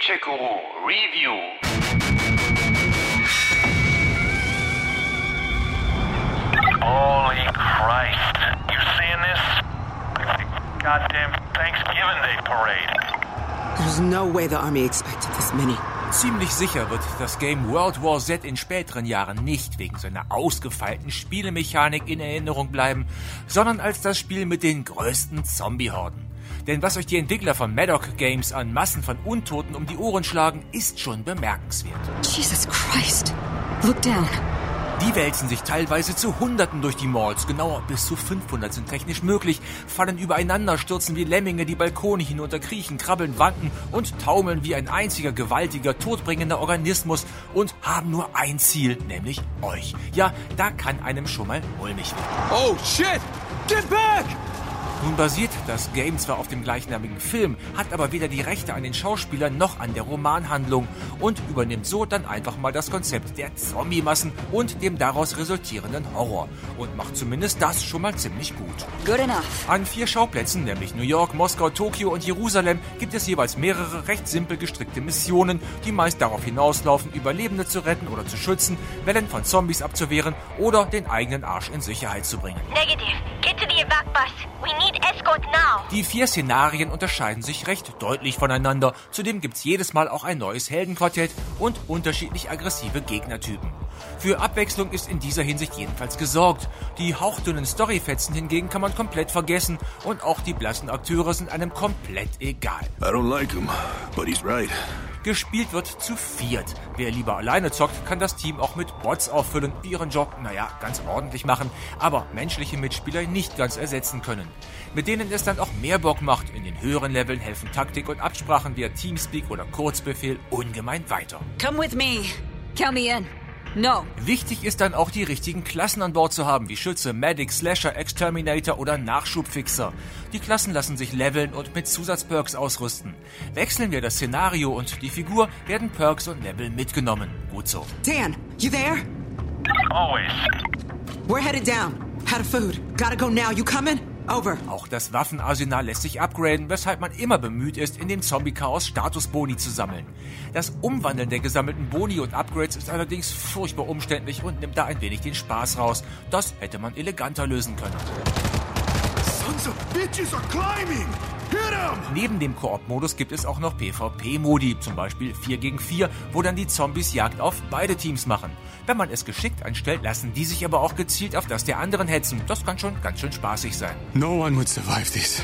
Gamecheck Guru Review. Holy Christ. You seeing this? Goddamn Thanksgiving Day parade. There's no way the army expected this many. Ziemlich sicher wird das Game World War Z in späteren Jahren nicht wegen seiner ausgefeilten Spielemechanik in Erinnerung bleiben, sondern als das Spiel mit den größten Zombie-Horden. Denn was euch die Entwickler von Maddock Games an Massen von Untoten um die Ohren schlagen, ist schon bemerkenswert. Jesus Christ. Look down. Die wälzen sich teilweise zu Hunderten durch die Malls, genauer bis zu 500 sind technisch möglich, fallen übereinander, stürzen wie Lemminge die Balkone hinunter, kriechen, krabbeln, wanken und taumeln wie ein einziger gewaltiger, todbringender Organismus und haben nur ein Ziel, nämlich euch. Ja, da kann einem schon mal mulmig werden. Oh shit! Get back! Nun basiert das Game zwar auf dem gleichnamigen Film, hat aber weder die Rechte an den Schauspielern noch an der Romanhandlung und übernimmt so dann einfach mal das Konzept der Zombie-Massen und dem daraus resultierenden Horror und macht zumindest das schon mal ziemlich gut. Good enough. An vier Schauplätzen, nämlich New York, Moskau, Tokio und Jerusalem, gibt es jeweils mehrere recht simpel gestrickte Missionen, die meist darauf hinauslaufen, Überlebende zu retten oder zu schützen, Wellen von Zombies abzuwehren oder den eigenen Arsch in Sicherheit zu bringen. Negative. Get to the evac bus. We need escort now. Die vier Szenarien unterscheiden sich recht deutlich voneinander. Zudem gibt's jedes Mal auch ein neues Heldenquartett und unterschiedlich aggressive Gegnertypen. Für Abwechslung ist in dieser Hinsicht jedenfalls gesorgt. Die hauchdünnen Storyfetzen hingegen kann man komplett vergessen und auch die blassen Akteure sind einem komplett egal. I don't like him, but he's right. Gespielt wird zu viert. Wer lieber alleine zockt, kann das Team auch mit Bots auffüllen, die ihren Job, naja, ganz ordentlich machen, aber menschliche Mitspieler nicht ganz ersetzen können. Mit denen es dann auch mehr Bock macht. In den höheren Leveln helfen Taktik und Absprachen via Teamspeak oder Kurzbefehl ungemein weiter. Come with me. Count me in. No. Wichtig ist dann auch die richtigen Klassen an Bord zu haben, wie Schütze, Medic, Slasher, Exterminator oder Nachschubfixer. Die Klassen lassen sich leveln und mit Zusatzperks ausrüsten. Wechseln wir das Szenario und die Figur, werden Perks und Level mitgenommen. Gut so. Dan, you there? Always. We're headed down. Out of food. Gotta go now. You coming? Over. Auch das Waffenarsenal lässt sich upgraden, weshalb man immer bemüht ist, in dem Zombie-Chaos Statusboni zu sammeln. Das Umwandeln der gesammelten Boni und Upgrades ist allerdings furchtbar umständlich und nimmt da ein wenig den Spaß raus. Das hätte man eleganter lösen können. Sons of bitches are climbing! Neben dem Koop-Modus gibt es auch noch PvP-Modi, zum Beispiel 4 gegen 4, wo dann die Zombies Jagd auf beide Teams machen. Wenn man es geschickt anstellt, lassen die sich aber auch gezielt auf das der anderen hetzen. Das kann schon ganz schön spaßig sein. No one would survive this.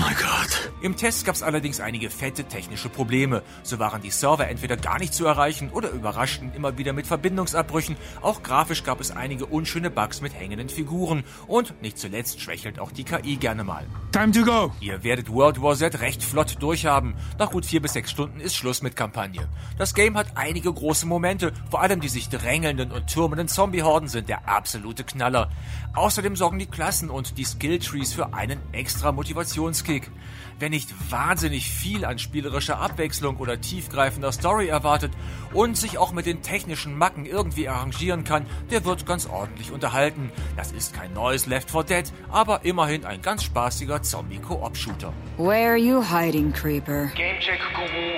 My God. Im Test gab es allerdings einige fette technische Probleme. So waren die Server entweder gar nicht zu erreichen oder überraschten immer wieder mit Verbindungsabbrüchen. Auch grafisch gab es einige unschöne Bugs mit hängenden Figuren. Und nicht zuletzt schwächelt auch die KI gerne mal. Time to go. Ihr werdet World War Z recht flott durchhaben. Nach gut vier bis sechs Stunden ist Schluss mit Kampagne. Das Game hat einige große Momente, vor allem die sich drängelnden und türmenden Zombie-Horden sind der absolute Knaller. Außerdem sorgen die Klassen und die Skill-Trees für einen extra Motivationskick. Wer nicht wahnsinnig viel an spielerischer Abwechslung oder tiefgreifender Story erwartet und sich auch mit den technischen Macken irgendwie arrangieren kann, der wird ganz ordentlich unterhalten. Das ist kein neues Left 4 Dead, aber immerhin ein ganz spaßiger Zombie-Koop-Shooter. Where are you hiding, creeper? Gamecheck Guru